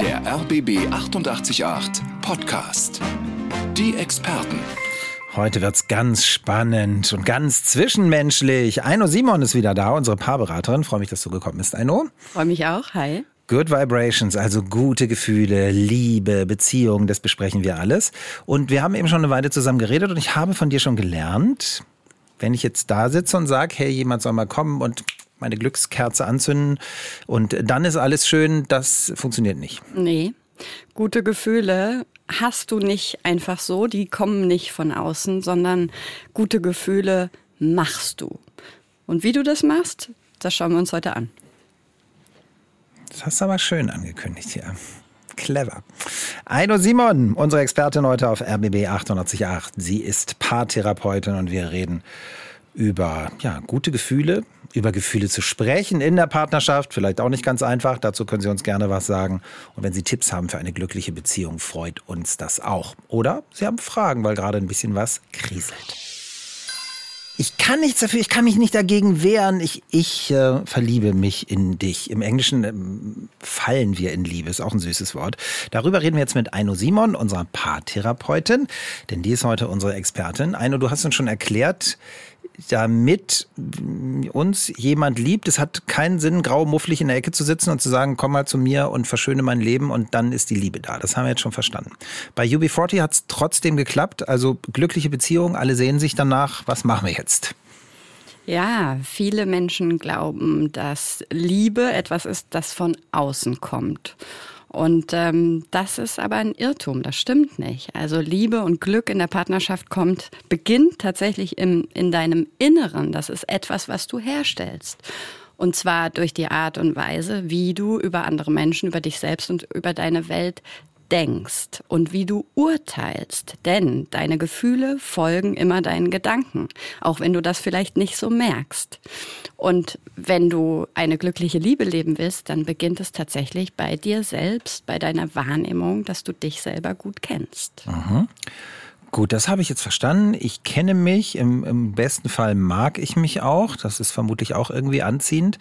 Der RBB 888 Podcast. Die Experten. Heute wird's ganz spannend und ganz zwischenmenschlich. Aino Simon ist wieder da, unsere Paarberaterin. Freue mich, dass du gekommen bist, Aino. Freue mich auch. Hi. Good Vibrations, also gute Gefühle, Liebe, Beziehungen, das besprechen wir alles. Und wir haben eben schon eine Weile zusammen geredet und ich habe von dir schon gelernt, wenn ich jetzt da sitze und sage, hey, jemand soll mal kommen und meine Glückskerze anzünden und dann ist alles schön, das funktioniert nicht. Nee. Gute Gefühle hast du nicht einfach so, die kommen nicht von außen, sondern gute Gefühle machst du. Und wie du das machst, das schauen wir uns heute an. Das hast du aber schön angekündigt hier. Clever. Aino Simon, unsere Expertin heute auf RBB 888. Sie ist Paartherapeutin und wir reden über ja, gute Gefühle, über Gefühle zu sprechen in der Partnerschaft. Vielleicht auch nicht ganz einfach. Dazu können Sie uns gerne was sagen. Und wenn Sie Tipps haben für eine glückliche Beziehung, freut uns das auch. Oder Sie haben Fragen, weil gerade ein bisschen was kriselt. Ich kann nichts dafür, ich kann mich nicht dagegen wehren. Ich, ich äh, verliebe mich in dich. Im Englischen ähm, fallen wir in Liebe, ist auch ein süßes Wort. Darüber reden wir jetzt mit Aino Simon, unserer Paartherapeutin, denn die ist heute unsere Expertin. Aino, du hast uns schon erklärt, damit uns jemand liebt, es hat keinen Sinn, grau mufflig in der Ecke zu sitzen und zu sagen, komm mal zu mir und verschöne mein Leben und dann ist die Liebe da. Das haben wir jetzt schon verstanden. Bei UB40 hat es trotzdem geklappt, also glückliche Beziehung, alle sehen sich danach. Was machen wir jetzt? Ja, viele Menschen glauben, dass Liebe etwas ist, das von außen kommt. Und ähm, das ist aber ein Irrtum, das stimmt nicht. Also Liebe und Glück in der Partnerschaft kommt, beginnt tatsächlich im, in deinem Inneren. Das ist etwas, was du herstellst. Und zwar durch die Art und Weise, wie du über andere Menschen, über dich selbst und über deine Welt denkst und wie du urteilst. Denn deine Gefühle folgen immer deinen Gedanken, auch wenn du das vielleicht nicht so merkst. Und wenn du eine glückliche Liebe leben willst, dann beginnt es tatsächlich bei dir selbst, bei deiner Wahrnehmung, dass du dich selber gut kennst. Mhm. Gut, das habe ich jetzt verstanden. Ich kenne mich, im, im besten Fall mag ich mich auch. Das ist vermutlich auch irgendwie anziehend.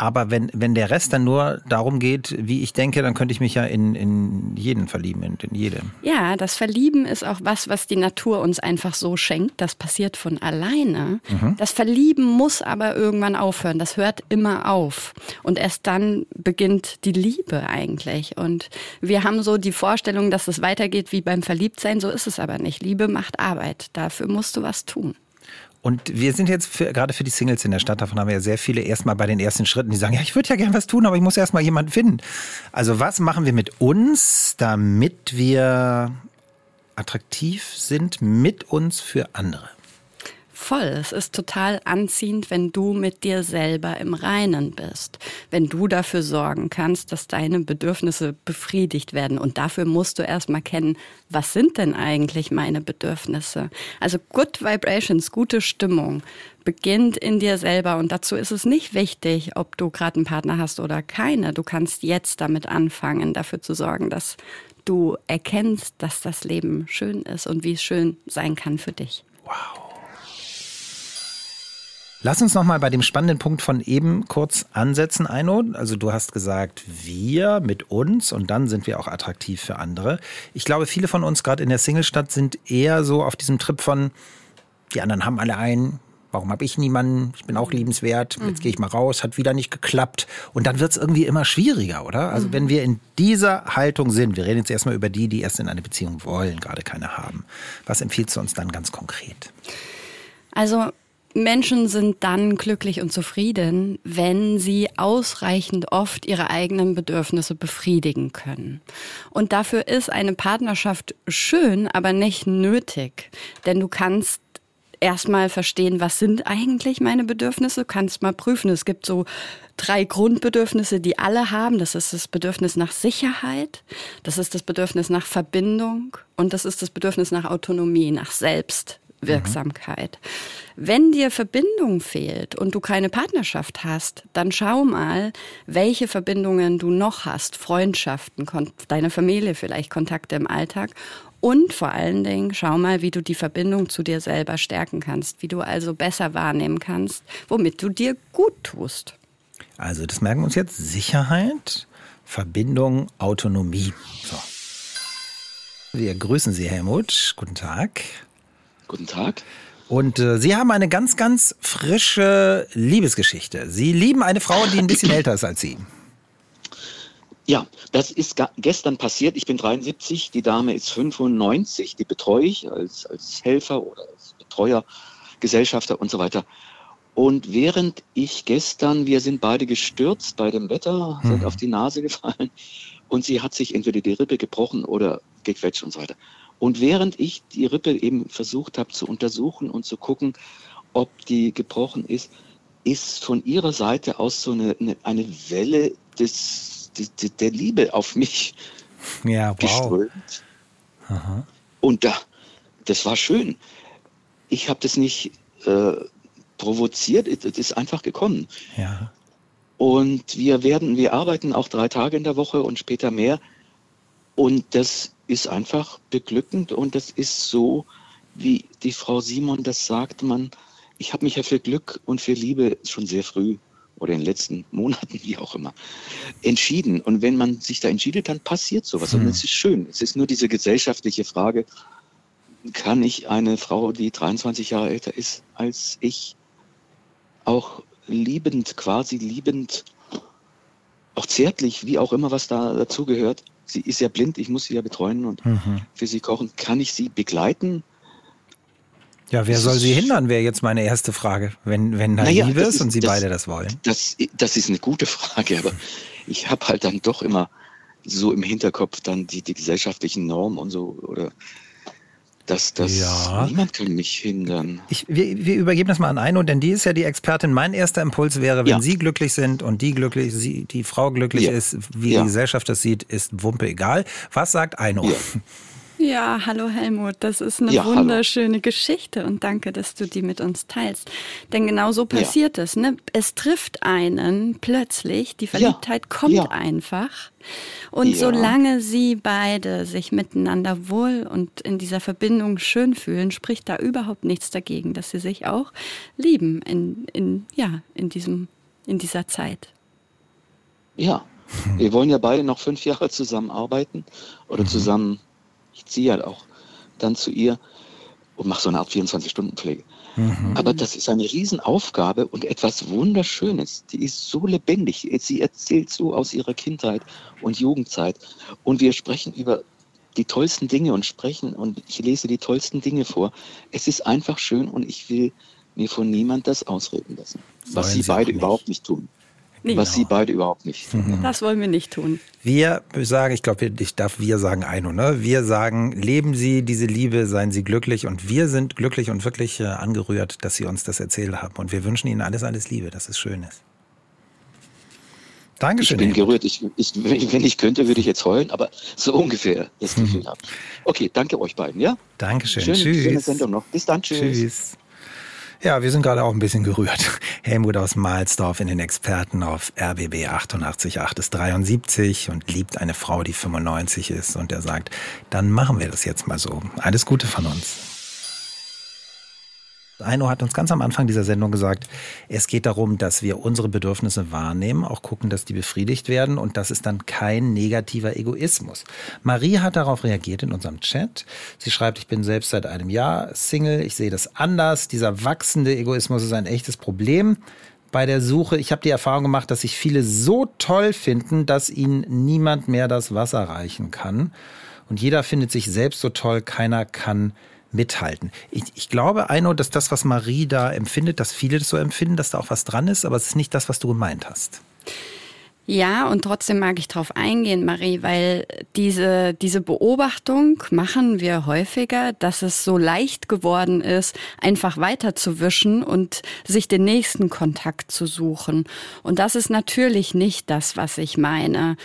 Aber wenn, wenn der Rest dann nur darum geht, wie ich denke, dann könnte ich mich ja in, in jeden verlieben, in, in jede. Ja, das Verlieben ist auch was, was die Natur uns einfach so schenkt. Das passiert von alleine. Mhm. Das Verlieben muss aber irgendwann aufhören. Das hört immer auf. Und erst dann beginnt die Liebe eigentlich. Und wir haben so die Vorstellung, dass es weitergeht wie beim Verliebtsein. So ist es aber nicht. Liebe macht Arbeit. Dafür musst du was tun. Und wir sind jetzt für, gerade für die Singles in der Stadt, davon haben wir ja sehr viele erstmal bei den ersten Schritten, die sagen, ja, ich würde ja gern was tun, aber ich muss erstmal jemanden finden. Also was machen wir mit uns, damit wir attraktiv sind mit uns für andere? Voll. Es ist total anziehend, wenn du mit dir selber im Reinen bist. Wenn du dafür sorgen kannst, dass deine Bedürfnisse befriedigt werden. Und dafür musst du erstmal kennen, was sind denn eigentlich meine Bedürfnisse? Also Good Vibrations, gute Stimmung beginnt in dir selber. Und dazu ist es nicht wichtig, ob du gerade einen Partner hast oder keine. Du kannst jetzt damit anfangen, dafür zu sorgen, dass du erkennst, dass das Leben schön ist und wie es schön sein kann für dich. Wow. Lass uns noch mal bei dem spannenden Punkt von eben kurz ansetzen, Eino. Also du hast gesagt, wir mit uns und dann sind wir auch attraktiv für andere. Ich glaube, viele von uns gerade in der Singlestadt sind eher so auf diesem Trip von, die anderen haben alle einen, warum habe ich niemanden? Ich bin auch liebenswert. Jetzt mhm. gehe ich mal raus, hat wieder nicht geklappt. Und dann wird es irgendwie immer schwieriger, oder? Also mhm. wenn wir in dieser Haltung sind, wir reden jetzt erstmal über die, die erst in eine Beziehung wollen, gerade keine haben. Was empfiehlst du uns dann ganz konkret? Also Menschen sind dann glücklich und zufrieden, wenn sie ausreichend oft ihre eigenen Bedürfnisse befriedigen können. Und dafür ist eine Partnerschaft schön, aber nicht nötig. Denn du kannst erstmal verstehen, was sind eigentlich meine Bedürfnisse, du kannst mal prüfen. Es gibt so drei Grundbedürfnisse, die alle haben. Das ist das Bedürfnis nach Sicherheit, das ist das Bedürfnis nach Verbindung und das ist das Bedürfnis nach Autonomie, nach Selbst. Wirksamkeit. Mhm. Wenn dir Verbindung fehlt und du keine Partnerschaft hast, dann schau mal, welche Verbindungen du noch hast. Freundschaften, deine Familie vielleicht, Kontakte im Alltag. Und vor allen Dingen schau mal, wie du die Verbindung zu dir selber stärken kannst, wie du also besser wahrnehmen kannst, womit du dir gut tust. Also das merken wir uns jetzt. Sicherheit, Verbindung, Autonomie. So. Wir grüßen Sie, Helmut. Guten Tag. Guten Tag. Und äh, Sie haben eine ganz, ganz frische Liebesgeschichte. Sie lieben eine Frau, die ein bisschen älter ist als Sie. Ja, das ist gestern passiert. Ich bin 73, die Dame ist 95, die betreue ich als, als Helfer oder als Betreuer, Gesellschafter und so weiter. Und während ich gestern, wir sind beide gestürzt bei dem Wetter, sind mhm. auf die Nase gefallen und sie hat sich entweder die Rippe gebrochen oder gequetscht und so weiter. Und während ich die Rippe eben versucht habe zu untersuchen und zu gucken, ob die gebrochen ist, ist von ihrer Seite aus so eine, eine, eine Welle des, des, der Liebe auf mich ja, wow. geströmt. Aha. Und da, das war schön. Ich habe das nicht äh, provoziert, es ist einfach gekommen. Ja. Und wir werden, wir arbeiten auch drei Tage in der Woche und später mehr. Und das ist einfach beglückend und das ist so, wie die Frau Simon das sagt, man, ich habe mich ja für Glück und für Liebe schon sehr früh oder in den letzten Monaten, wie auch immer, entschieden. Und wenn man sich da entschieden, dann passiert sowas. Hm. Und es ist schön. Es ist nur diese gesellschaftliche Frage, kann ich eine Frau, die 23 Jahre älter ist als ich, auch liebend, quasi liebend, auch zärtlich, wie auch immer, was da dazugehört, sie ist ja blind, ich muss sie ja betreuen und mhm. für sie kochen. Kann ich sie begleiten? Ja, wer das soll sie hindern, wäre jetzt meine erste Frage, wenn, wenn da naja, Liebe ist, ist und sie das, beide das wollen. Das, das ist eine gute Frage, aber ich habe halt dann doch immer so im Hinterkopf dann die, die gesellschaftlichen Normen und so oder das, das, ja. niemand kann mich hindern. Ich, wir, wir, übergeben das mal an Eino, denn die ist ja die Expertin. Mein erster Impuls wäre, wenn ja. Sie glücklich sind und die glücklich, sie, die Frau glücklich ja. ist, wie die Gesellschaft das sieht, ist Wumpe egal. Was sagt Eino? Ja, hallo Helmut, das ist eine ja, wunderschöne hallo. Geschichte und danke, dass du die mit uns teilst. Denn genau so passiert ja. es. Ne? Es trifft einen plötzlich, die Verliebtheit ja. kommt einfach. Und solange sie beide sich miteinander wohl und in dieser Verbindung schön fühlen, spricht da überhaupt nichts dagegen, dass sie sich auch lieben in, in, ja, in, diesem, in dieser Zeit. Ja, wir wollen ja beide noch fünf Jahre zusammenarbeiten oder mhm. zusammen ziehe halt auch dann zu ihr und mache so eine Art 24-Stunden-Pflege. Mhm. Aber das ist eine Riesenaufgabe und etwas Wunderschönes. Die ist so lebendig. Sie erzählt so aus ihrer Kindheit und Jugendzeit. Und wir sprechen über die tollsten Dinge und sprechen und ich lese die tollsten Dinge vor. Es ist einfach schön und ich will mir von niemand das ausreden lassen. was sie, sie beide überhaupt nicht tun. Nee. Was Sie beide überhaupt nicht. Mhm. Das wollen wir nicht tun. Wir sagen, ich glaube, ich darf wir sagen Eino, ne? Wir sagen, leben Sie diese Liebe, seien Sie glücklich und wir sind glücklich und wirklich äh, angerührt, dass Sie uns das erzählt haben und wir wünschen Ihnen alles, alles Liebe, dass es schön ist. Dankeschön. Ich bin gerührt. Ich, ich, wenn ich könnte, würde ich jetzt heulen, aber so ungefähr das Gefühl mhm. habe. Okay, danke euch beiden, ja? Dankeschön. Schöne, Tschüss. Schöne Sendung noch. Bis dann. Tschüss. Tschüss. Ja, wir sind gerade auch ein bisschen gerührt. Helmut aus Mahlsdorf in den Experten auf RBB 88.8 ist 73 und liebt eine Frau, die 95 ist. Und er sagt, dann machen wir das jetzt mal so. Alles Gute von uns. Eino hat uns ganz am Anfang dieser Sendung gesagt, es geht darum, dass wir unsere Bedürfnisse wahrnehmen, auch gucken, dass die befriedigt werden und das ist dann kein negativer Egoismus. Marie hat darauf reagiert in unserem Chat. Sie schreibt, ich bin selbst seit einem Jahr Single, ich sehe das anders. Dieser wachsende Egoismus ist ein echtes Problem bei der Suche. Ich habe die Erfahrung gemacht, dass sich viele so toll finden, dass ihnen niemand mehr das Wasser reichen kann. Und jeder findet sich selbst so toll, keiner kann mithalten. Ich, ich glaube, Eino, dass das, was Marie da empfindet, dass viele das so empfinden, dass da auch was dran ist, aber es ist nicht das, was du gemeint hast. Ja, und trotzdem mag ich darauf eingehen, Marie, weil diese, diese Beobachtung machen wir häufiger, dass es so leicht geworden ist, einfach weiterzuwischen und sich den nächsten Kontakt zu suchen. Und das ist natürlich nicht das, was ich meine.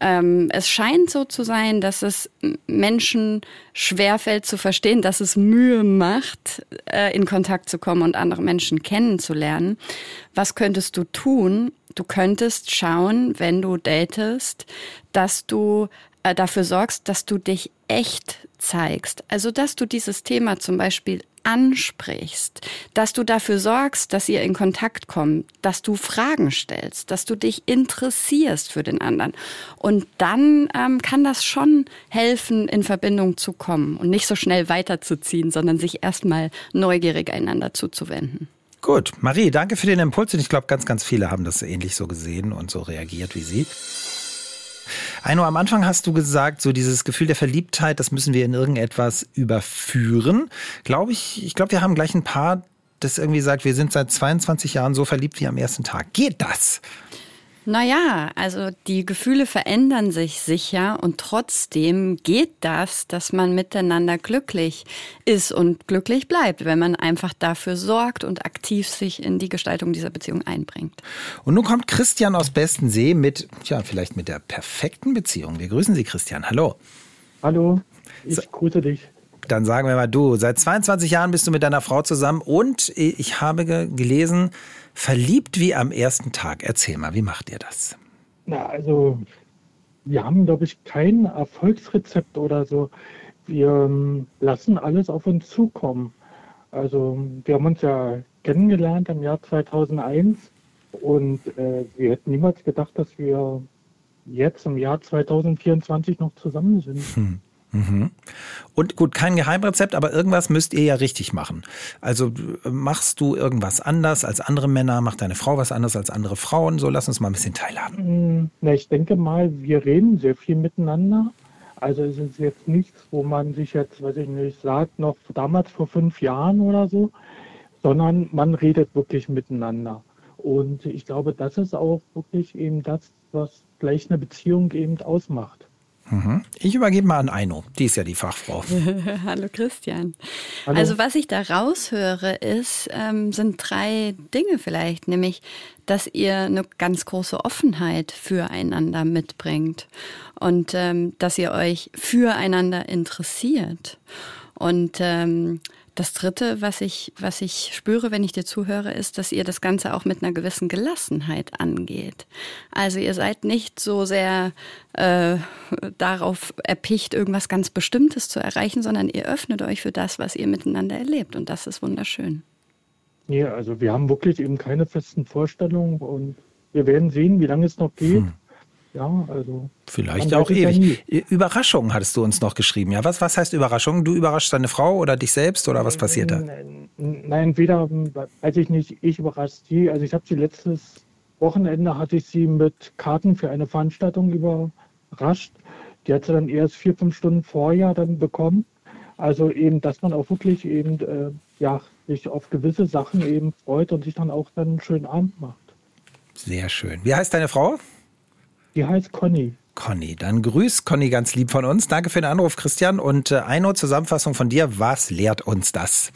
Ähm, es scheint so zu sein, dass es Menschen schwerfällt zu verstehen, dass es Mühe macht, äh, in Kontakt zu kommen und andere Menschen kennenzulernen. Was könntest du tun? Du könntest schauen, wenn du datest, dass du äh, dafür sorgst, dass du dich echt zeigst. Also, dass du dieses Thema zum Beispiel ansprichst, dass du dafür sorgst, dass ihr in Kontakt kommt, dass du Fragen stellst, dass du dich interessierst für den anderen. Und dann ähm, kann das schon helfen, in Verbindung zu kommen und nicht so schnell weiterzuziehen, sondern sich erstmal neugierig einander zuzuwenden. Gut, Marie, danke für den Impuls und ich glaube, ganz, ganz viele haben das ähnlich so gesehen und so reagiert wie Sie. Eino, am Anfang hast du gesagt, so dieses Gefühl der Verliebtheit, das müssen wir in irgendetwas überführen. Glaube ich, ich glaube, wir haben gleich ein Paar, das irgendwie sagt, wir sind seit 22 Jahren so verliebt wie am ersten Tag. Geht das? Naja, also die Gefühle verändern sich sicher und trotzdem geht das, dass man miteinander glücklich ist und glücklich bleibt, wenn man einfach dafür sorgt und aktiv sich in die Gestaltung dieser Beziehung einbringt. Und nun kommt Christian aus Bestensee mit, ja, vielleicht mit der perfekten Beziehung. Wir grüßen Sie, Christian. Hallo. Hallo, ich grüße dich. Dann sagen wir mal du. Seit 22 Jahren bist du mit deiner Frau zusammen und ich habe gelesen, Verliebt wie am ersten Tag. Erzähl mal, wie macht ihr das? Na, also wir haben, glaube ich, kein Erfolgsrezept oder so. Wir ähm, lassen alles auf uns zukommen. Also wir haben uns ja kennengelernt im Jahr 2001 und äh, wir hätten niemals gedacht, dass wir jetzt im Jahr 2024 noch zusammen sind. Hm. Mhm. Und gut, kein Geheimrezept, aber irgendwas müsst ihr ja richtig machen. Also machst du irgendwas anders als andere Männer? Macht deine Frau was anders als andere Frauen? So, lass uns mal ein bisschen teilhaben. Mm, na, ich denke mal, wir reden sehr viel miteinander. Also es ist jetzt nichts, wo man sich jetzt, weiß ich nicht, sagt, noch damals vor fünf Jahren oder so, sondern man redet wirklich miteinander. Und ich glaube, das ist auch wirklich eben das, was gleich eine Beziehung eben ausmacht. Ich übergebe mal an Eino. Die ist ja die Fachfrau. Hallo Christian. Hallo. Also was ich da raushöre, ist, ähm, sind drei Dinge vielleicht, nämlich, dass ihr eine ganz große Offenheit füreinander mitbringt und ähm, dass ihr euch füreinander interessiert. Und ähm, das Dritte, was ich, was ich spüre, wenn ich dir zuhöre, ist, dass ihr das Ganze auch mit einer gewissen Gelassenheit angeht. Also ihr seid nicht so sehr äh, darauf erpicht, irgendwas ganz Bestimmtes zu erreichen, sondern ihr öffnet euch für das, was ihr miteinander erlebt. Und das ist wunderschön. Ja, also wir haben wirklich eben keine festen Vorstellungen und wir werden sehen, wie lange es noch geht. Hm. Ja, also. Vielleicht auch ewig. Ja Überraschung hattest du uns noch geschrieben. Ja, was, was heißt Überraschung? Du überraschst deine Frau oder dich selbst oder was passiert da? Nein, weder, weiß ich nicht, ich überrasche sie. Also ich habe sie letztes Wochenende hatte ich sie mit Karten für eine Veranstaltung überrascht. Die hat sie dann erst vier, fünf Stunden vorher dann bekommen. Also eben, dass man auch wirklich eben, äh, ja, sich auf gewisse Sachen eben freut und sich dann auch dann einen schönen Abend macht. Sehr schön. Wie heißt deine Frau? Die heißt Conny. Conny, dann grüß Conny ganz lieb von uns. Danke für den Anruf, Christian. Und äh, eine Zusammenfassung von dir. Was lehrt uns das?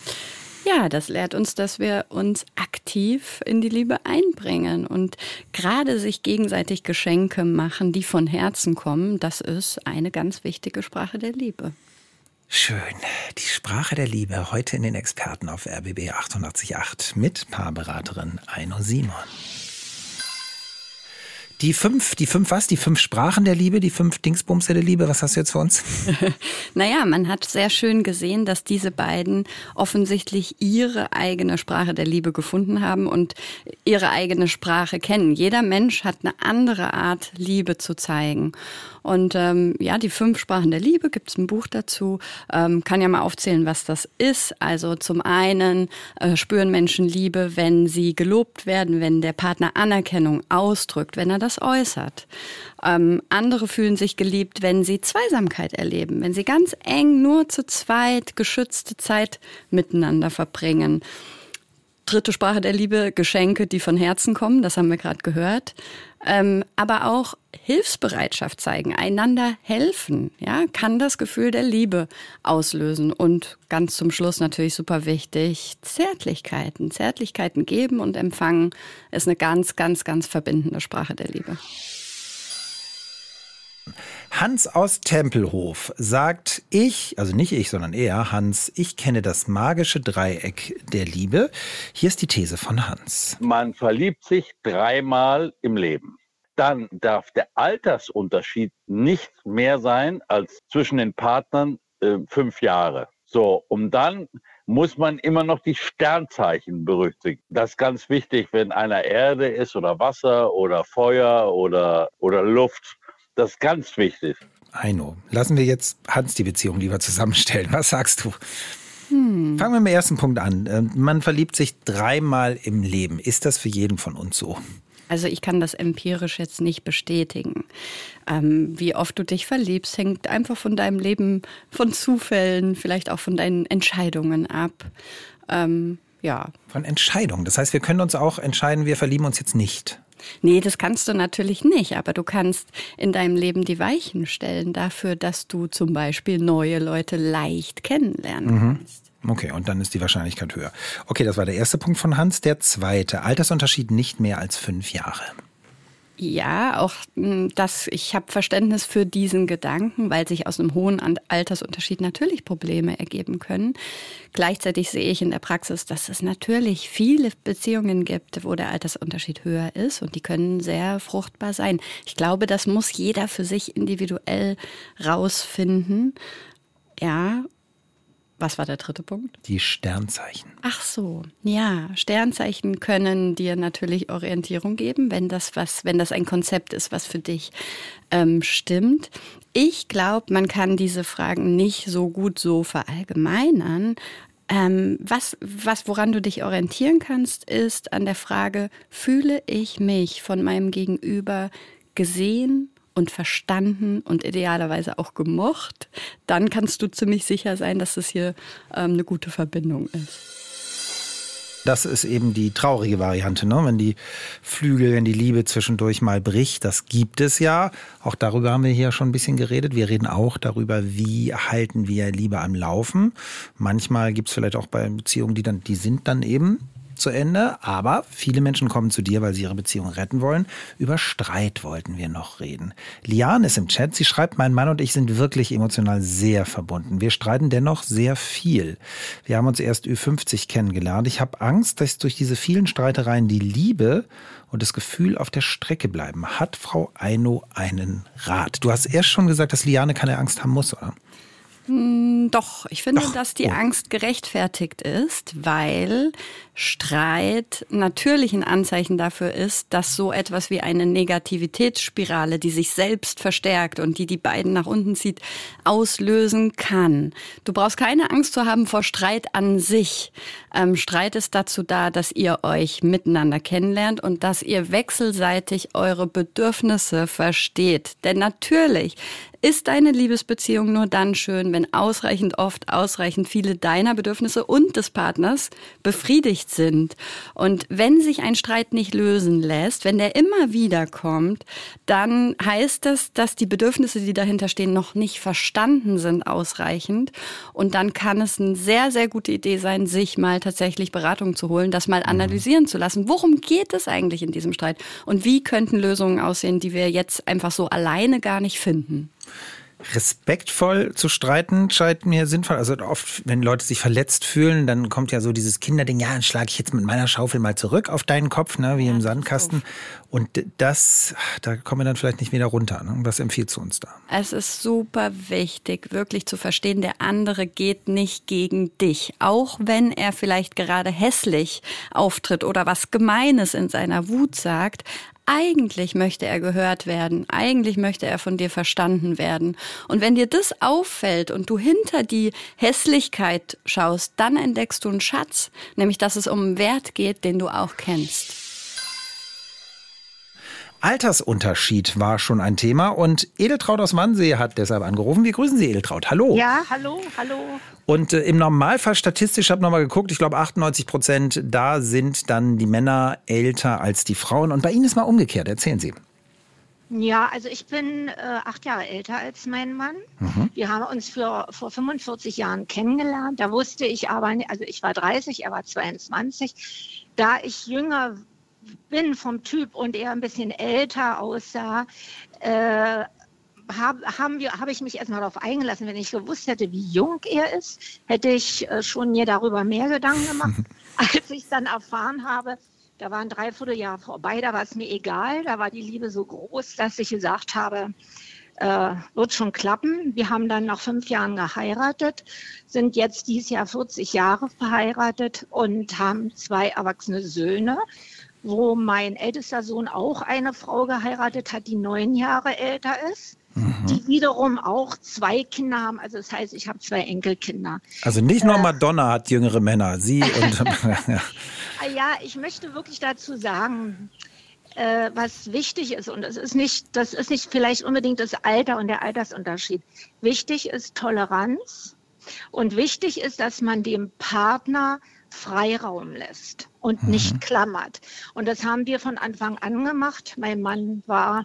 Ja, das lehrt uns, dass wir uns aktiv in die Liebe einbringen und gerade sich gegenseitig Geschenke machen, die von Herzen kommen. Das ist eine ganz wichtige Sprache der Liebe. Schön. Die Sprache der Liebe heute in den Experten auf RBB 888 mit Paarberaterin Aino Simon. Die fünf, die fünf was? Die fünf Sprachen der Liebe, die fünf Dingsbumse der Liebe. Was hast du jetzt für uns? naja, man hat sehr schön gesehen, dass diese beiden offensichtlich ihre eigene Sprache der Liebe gefunden haben und ihre eigene Sprache kennen. Jeder Mensch hat eine andere Art, Liebe zu zeigen. Und ähm, ja, die fünf Sprachen der Liebe gibt es ein Buch dazu. Ähm, kann ja mal aufzählen, was das ist. Also zum einen äh, spüren Menschen Liebe, wenn sie gelobt werden, wenn der Partner Anerkennung ausdrückt, wenn er das äußert. Ähm, andere fühlen sich geliebt, wenn sie Zweisamkeit erleben, wenn sie ganz eng nur zu zweit geschützte Zeit miteinander verbringen dritte Sprache der Liebe, Geschenke, die von Herzen kommen, das haben wir gerade gehört. Ähm, aber auch Hilfsbereitschaft zeigen, einander helfen, ja, kann das Gefühl der Liebe auslösen. Und ganz zum Schluss natürlich super wichtig, Zärtlichkeiten. Zärtlichkeiten geben und empfangen ist eine ganz, ganz, ganz verbindende Sprache der Liebe. Hans aus Tempelhof sagt, ich, also nicht ich, sondern er, Hans, ich kenne das magische Dreieck der Liebe. Hier ist die These von Hans. Man verliebt sich dreimal im Leben. Dann darf der Altersunterschied nicht mehr sein als zwischen den Partnern äh, fünf Jahre. So, um dann muss man immer noch die Sternzeichen berücksichtigen. Das ist ganz wichtig, wenn einer Erde ist oder Wasser oder Feuer oder, oder Luft. Das ist ganz wichtig. Heino, lassen wir jetzt Hans die Beziehung lieber zusammenstellen. Was sagst du? Hm. Fangen wir mit dem ersten Punkt an. Ähm, man verliebt sich dreimal im Leben. Ist das für jeden von uns so? Also ich kann das empirisch jetzt nicht bestätigen. Ähm, wie oft du dich verliebst, hängt einfach von deinem Leben, von Zufällen, vielleicht auch von deinen Entscheidungen ab. Ähm, ja. Von Entscheidungen. Das heißt, wir können uns auch entscheiden, wir verlieben uns jetzt nicht. Nee, das kannst du natürlich nicht, aber du kannst in deinem Leben die Weichen stellen dafür, dass du zum Beispiel neue Leute leicht kennenlernen mhm. kannst. Okay, und dann ist die Wahrscheinlichkeit höher. Okay, das war der erste Punkt von Hans. Der zweite, Altersunterschied nicht mehr als fünf Jahre. Ja, auch hm, das, ich habe Verständnis für diesen Gedanken, weil sich aus einem hohen Altersunterschied natürlich Probleme ergeben können. Gleichzeitig sehe ich in der Praxis, dass es natürlich viele Beziehungen gibt, wo der Altersunterschied höher ist und die können sehr fruchtbar sein. Ich glaube, das muss jeder für sich individuell rausfinden. Ja, was war der dritte Punkt? Die Sternzeichen. Ach so, ja, Sternzeichen können dir natürlich Orientierung geben, wenn das was, wenn das ein Konzept ist, was für dich ähm, stimmt. Ich glaube, man kann diese Fragen nicht so gut so verallgemeinern. Ähm, was, was, woran du dich orientieren kannst, ist an der Frage, fühle ich mich von meinem Gegenüber gesehen, und verstanden und idealerweise auch gemocht, dann kannst du ziemlich sicher sein, dass es hier ähm, eine gute Verbindung ist. Das ist eben die traurige Variante, ne? wenn die Flügel, wenn die Liebe zwischendurch mal bricht. Das gibt es ja. Auch darüber haben wir hier schon ein bisschen geredet. Wir reden auch darüber, wie halten wir Liebe am Laufen. Manchmal gibt es vielleicht auch bei Beziehungen, die dann, die sind dann eben zu Ende, aber viele Menschen kommen zu dir, weil sie ihre Beziehung retten wollen. Über Streit wollten wir noch reden. Liane ist im Chat. Sie schreibt, mein Mann und ich sind wirklich emotional sehr verbunden. Wir streiten dennoch sehr viel. Wir haben uns erst Ü50 kennengelernt. Ich habe Angst, dass durch diese vielen Streitereien die Liebe und das Gefühl auf der Strecke bleiben. Hat Frau Eino einen Rat? Du hast erst schon gesagt, dass Liane keine Angst haben muss, oder? Hm, doch, ich finde, Doch. dass die oh. Angst gerechtfertigt ist, weil Streit natürlich ein Anzeichen dafür ist, dass so etwas wie eine Negativitätsspirale, die sich selbst verstärkt und die die beiden nach unten zieht, auslösen kann. Du brauchst keine Angst zu haben vor Streit an sich. Ähm, Streit ist dazu da, dass ihr euch miteinander kennenlernt und dass ihr wechselseitig eure Bedürfnisse versteht. Denn natürlich ist deine Liebesbeziehung nur dann schön, wenn ausreichend oft, ausreichend viele deiner Bedürfnisse und des Partners befriedigt sind. Und wenn sich ein Streit nicht lösen lässt, wenn der immer wieder kommt, dann heißt das, dass die Bedürfnisse, die dahinter stehen, noch nicht verstanden sind ausreichend. Und dann kann es eine sehr, sehr gute Idee sein, sich mal tatsächlich Beratung zu holen, das mal analysieren zu lassen. Worum geht es eigentlich in diesem Streit? Und wie könnten Lösungen aussehen, die wir jetzt einfach so alleine gar nicht finden? Respektvoll zu streiten scheint mir sinnvoll. Also oft, wenn Leute sich verletzt fühlen, dann kommt ja so dieses Kinderding, ja, dann schlage ich jetzt mit meiner Schaufel mal zurück auf deinen Kopf, ne, wie ja, im Sandkasten. Und das, da kommen wir dann vielleicht nicht wieder runter. Ne? Was empfiehlst du uns da? Es ist super wichtig, wirklich zu verstehen, der andere geht nicht gegen dich. Auch wenn er vielleicht gerade hässlich auftritt oder was Gemeines in seiner Wut sagt. Eigentlich möchte er gehört werden. Eigentlich möchte er von dir verstanden werden. Und wenn dir das auffällt und du hinter die Hässlichkeit schaust, dann entdeckst du einen Schatz, nämlich dass es um einen Wert geht, den du auch kennst. Altersunterschied war schon ein Thema und Edeltraut aus Wannsee hat deshalb angerufen. Wir grüßen Sie, Edeltraut. Hallo. Ja, hallo, hallo. Und äh, im Normalfall statistisch, ich habe nochmal geguckt, ich glaube 98 Prozent, da sind dann die Männer älter als die Frauen. Und bei Ihnen ist mal umgekehrt. Erzählen Sie. Ja, also ich bin äh, acht Jahre älter als mein Mann. Mhm. Wir haben uns für, vor 45 Jahren kennengelernt. Da wusste ich aber, also ich war 30, er war 22. Da ich jünger bin vom Typ und er ein bisschen älter aussah, äh, habe hab ich mich erstmal darauf eingelassen. Wenn ich gewusst hätte, wie jung er ist, hätte ich äh, schon mir darüber mehr Gedanken gemacht. Als ich dann erfahren habe, da war ein Dreivierteljahr vorbei, da war es mir egal, da war die Liebe so groß, dass ich gesagt habe, äh, wird schon klappen. Wir haben dann nach fünf Jahren geheiratet, sind jetzt dieses Jahr 40 Jahre verheiratet und haben zwei erwachsene Söhne, wo mein ältester Sohn auch eine Frau geheiratet hat, die neun Jahre älter ist. Die wiederum auch zwei Kinder haben. Also das heißt, ich habe zwei Enkelkinder. Also nicht nur Madonna hat jüngere Männer, sie und. ja. ja, ich möchte wirklich dazu sagen, äh, was wichtig ist, und das ist nicht, das ist nicht vielleicht unbedingt das Alter und der Altersunterschied. Wichtig ist Toleranz und wichtig ist, dass man dem Partner Freiraum lässt und mhm. nicht klammert. Und das haben wir von Anfang an gemacht. Mein Mann war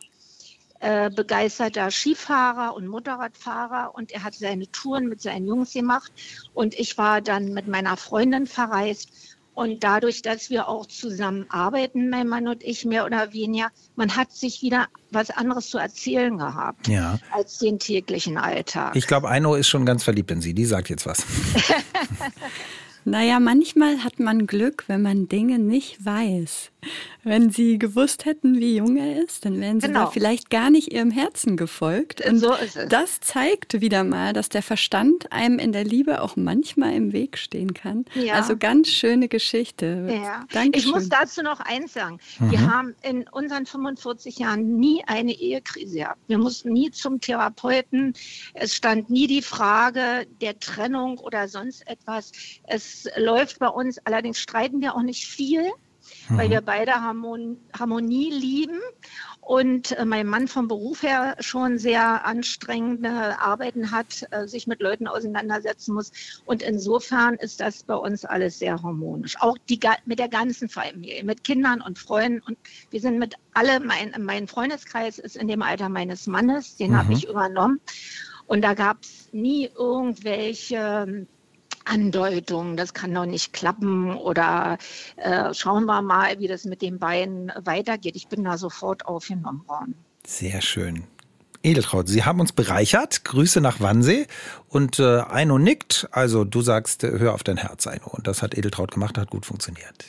äh, begeisterter Skifahrer und Motorradfahrer und er hat seine Touren mit seinen Jungs gemacht und ich war dann mit meiner Freundin verreist und dadurch, dass wir auch zusammen arbeiten, mein Mann und ich, mehr oder weniger, man hat sich wieder was anderes zu erzählen gehabt ja. als den täglichen Alltag. Ich glaube, Eino ist schon ganz verliebt in Sie. Die sagt jetzt was. naja, manchmal hat man Glück, wenn man Dinge nicht weiß. Wenn Sie gewusst hätten, wie jung er ist, dann wären Sie genau. da vielleicht gar nicht Ihrem Herzen gefolgt. Und so ist es. das zeigt wieder mal, dass der Verstand einem in der Liebe auch manchmal im Weg stehen kann. Ja. Also ganz schöne Geschichte. Ja. Dankeschön. Ich muss dazu noch eins sagen. Mhm. Wir haben in unseren 45 Jahren nie eine Ehekrise gehabt. Wir mussten nie zum Therapeuten. Es stand nie die Frage der Trennung oder sonst etwas. Es läuft bei uns, allerdings streiten wir auch nicht viel mhm. weil wir beide Harmon Harmonie lieben und äh, mein Mann vom Beruf her schon sehr anstrengende Arbeiten hat, äh, sich mit Leuten auseinandersetzen muss. Und insofern ist das bei uns alles sehr harmonisch. Auch die, mit der ganzen Familie, mit Kindern und Freunden. Und wir sind mit alle, mein, mein Freundeskreis ist in dem Alter meines Mannes, den mhm. habe ich übernommen. Und da gab es nie irgendwelche Andeutung, das kann doch nicht klappen oder äh, schauen wir mal, wie das mit den beiden weitergeht. Ich bin da sofort aufgenommen worden. Sehr schön. Edeltraut, Sie haben uns bereichert. Grüße nach Wannsee. Und äh, Eino nickt. Also du sagst, äh, hör auf dein Herz, Eino. Und das hat Edeltraut gemacht, hat gut funktioniert.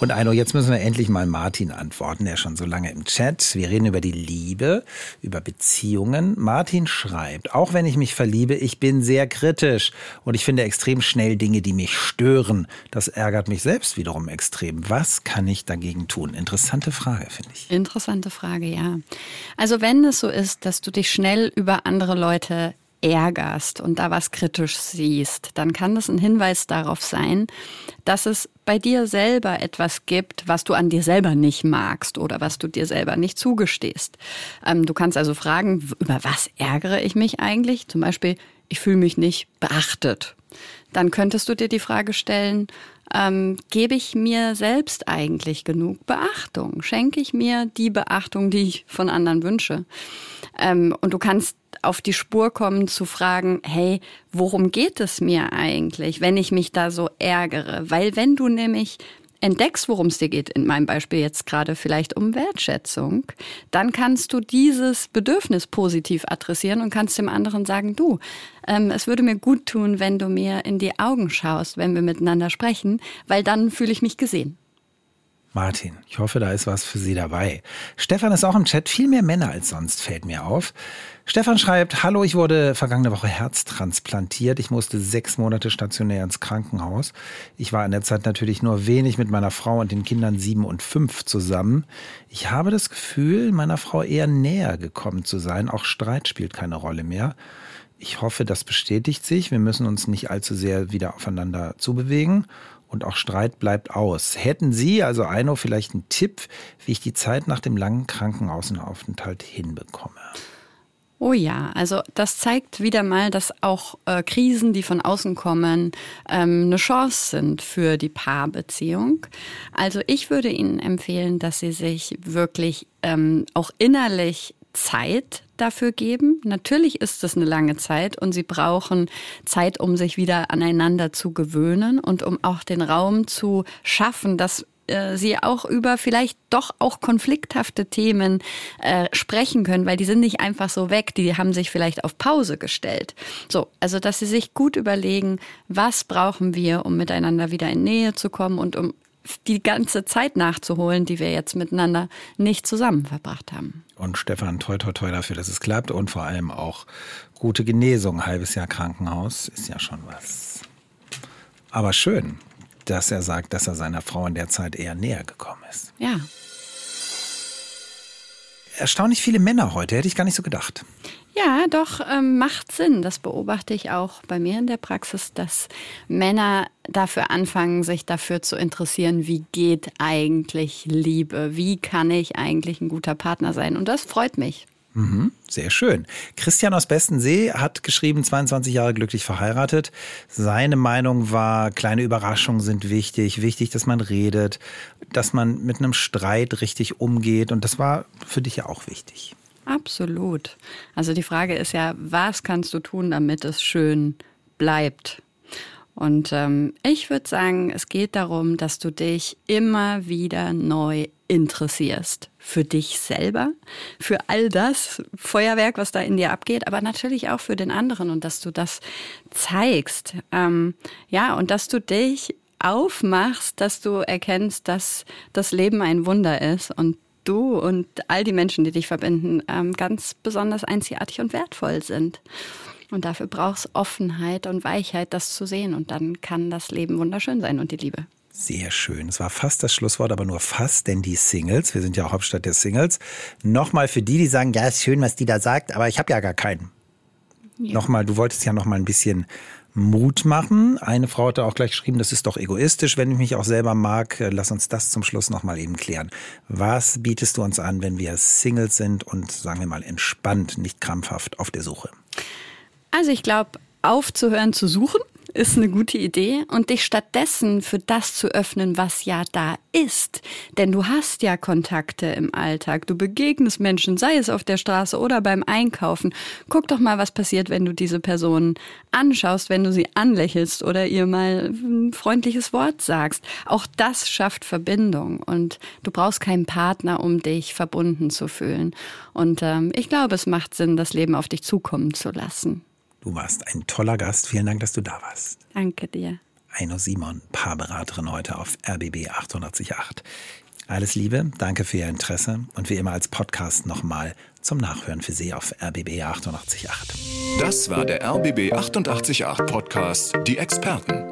Und Eino, jetzt müssen wir endlich mal Martin antworten, der schon so lange im Chat. Wir reden über die Liebe, über Beziehungen. Martin schreibt, auch wenn ich mich verliebe, ich bin sehr kritisch und ich finde extrem schnell Dinge, die mich stören. Das ärgert mich selbst wiederum extrem. Was kann ich dagegen tun? Interessante Frage, finde ich. Interessante Frage, ja. Also wenn es so ist, dass du dich schnell über andere Leute ärgerst und da was kritisch siehst, dann kann das ein Hinweis darauf sein, dass es bei dir selber etwas gibt, was du an dir selber nicht magst oder was du dir selber nicht zugestehst. Ähm, du kannst also fragen, über was ärgere ich mich eigentlich? Zum Beispiel, ich fühle mich nicht beachtet. Dann könntest du dir die Frage stellen, ähm, gebe ich mir selbst eigentlich genug Beachtung? Schenke ich mir die Beachtung, die ich von anderen wünsche? Ähm, und du kannst auf die Spur kommen zu fragen, hey, worum geht es mir eigentlich, wenn ich mich da so ärgere? Weil wenn du nämlich entdeckst, worum es dir geht, in meinem Beispiel jetzt gerade vielleicht um Wertschätzung, dann kannst du dieses Bedürfnis positiv adressieren und kannst dem anderen sagen, du, ähm, es würde mir gut tun, wenn du mir in die Augen schaust, wenn wir miteinander sprechen, weil dann fühle ich mich gesehen. Martin, ich hoffe, da ist was für Sie dabei. Stefan ist auch im Chat, viel mehr Männer als sonst, fällt mir auf. Stefan schreibt, hallo, ich wurde vergangene Woche herztransplantiert. Ich musste sechs Monate stationär ins Krankenhaus. Ich war in der Zeit natürlich nur wenig mit meiner Frau und den Kindern sieben und fünf zusammen. Ich habe das Gefühl, meiner Frau eher näher gekommen zu sein. Auch Streit spielt keine Rolle mehr. Ich hoffe, das bestätigt sich. Wir müssen uns nicht allzu sehr wieder aufeinander zubewegen und auch Streit bleibt aus. Hätten Sie, also Eino, vielleicht einen Tipp, wie ich die Zeit nach dem langen Krankenhausaufenthalt hinbekomme? Oh ja, also das zeigt wieder mal, dass auch äh, Krisen, die von außen kommen, ähm, eine Chance sind für die Paarbeziehung. Also ich würde Ihnen empfehlen, dass Sie sich wirklich ähm, auch innerlich Zeit dafür geben. Natürlich ist es eine lange Zeit und sie brauchen Zeit, um sich wieder aneinander zu gewöhnen und um auch den Raum zu schaffen, dass äh, sie auch über vielleicht doch auch konflikthafte Themen äh, sprechen können, weil die sind nicht einfach so weg, die haben sich vielleicht auf Pause gestellt. So, also dass sie sich gut überlegen, was brauchen wir, um miteinander wieder in Nähe zu kommen und um die ganze Zeit nachzuholen, die wir jetzt miteinander nicht zusammen verbracht haben. Und Stefan, toi, toi, toi dafür, dass es klappt und vor allem auch gute Genesung. halbes Jahr Krankenhaus ist ja schon was. Aber schön, dass er sagt, dass er seiner Frau in der Zeit eher näher gekommen ist. Ja. Erstaunlich viele Männer heute, hätte ich gar nicht so gedacht. Ja, doch, ähm, macht Sinn. Das beobachte ich auch bei mir in der Praxis, dass Männer dafür anfangen, sich dafür zu interessieren, wie geht eigentlich Liebe? Wie kann ich eigentlich ein guter Partner sein? Und das freut mich. Mhm, sehr schön. Christian aus Bestensee hat geschrieben, 22 Jahre glücklich verheiratet. Seine Meinung war, kleine Überraschungen sind wichtig, wichtig, dass man redet, dass man mit einem Streit richtig umgeht. Und das war für dich ja auch wichtig. Absolut. Also die Frage ist ja, was kannst du tun, damit es schön bleibt? Und ähm, ich würde sagen, es geht darum, dass du dich immer wieder neu interessierst. Für dich selber, für all das Feuerwerk, was da in dir abgeht, aber natürlich auch für den anderen und dass du das zeigst. Ähm, ja, und dass du dich aufmachst, dass du erkennst, dass das Leben ein Wunder ist und du und all die Menschen, die dich verbinden, ähm, ganz besonders einzigartig und wertvoll sind. Und dafür brauchst Offenheit und Weichheit, das zu sehen. Und dann kann das Leben wunderschön sein und die Liebe. Sehr schön. Es war fast das Schlusswort, aber nur fast, denn die Singles, wir sind ja Hauptstadt der Singles, nochmal für die, die sagen, ja, ist schön, was die da sagt, aber ich habe ja gar keinen. Ja. Nochmal, du wolltest ja nochmal ein bisschen Mut machen. Eine Frau hatte auch gleich geschrieben, das ist doch egoistisch, wenn ich mich auch selber mag. Lass uns das zum Schluss nochmal eben klären. Was bietest du uns an, wenn wir Singles sind und, sagen wir mal, entspannt, nicht krampfhaft auf der Suche? Also ich glaube, aufzuhören zu suchen ist eine gute Idee und dich stattdessen für das zu öffnen, was ja da ist. Denn du hast ja Kontakte im Alltag. Du begegnest Menschen, sei es auf der Straße oder beim Einkaufen. Guck doch mal, was passiert, wenn du diese Person anschaust, wenn du sie anlächelst oder ihr mal ein freundliches Wort sagst. Auch das schafft Verbindung und du brauchst keinen Partner, um dich verbunden zu fühlen. Und ähm, ich glaube, es macht Sinn, das Leben auf dich zukommen zu lassen. Du warst ein toller Gast. Vielen Dank, dass du da warst. Danke dir. Eino Simon, Paarberaterin heute auf RBB 888. Alles Liebe, danke für Ihr Interesse und wie immer als Podcast nochmal zum Nachhören für Sie auf RBB 888. Das war der RBB 888 Podcast, die Experten.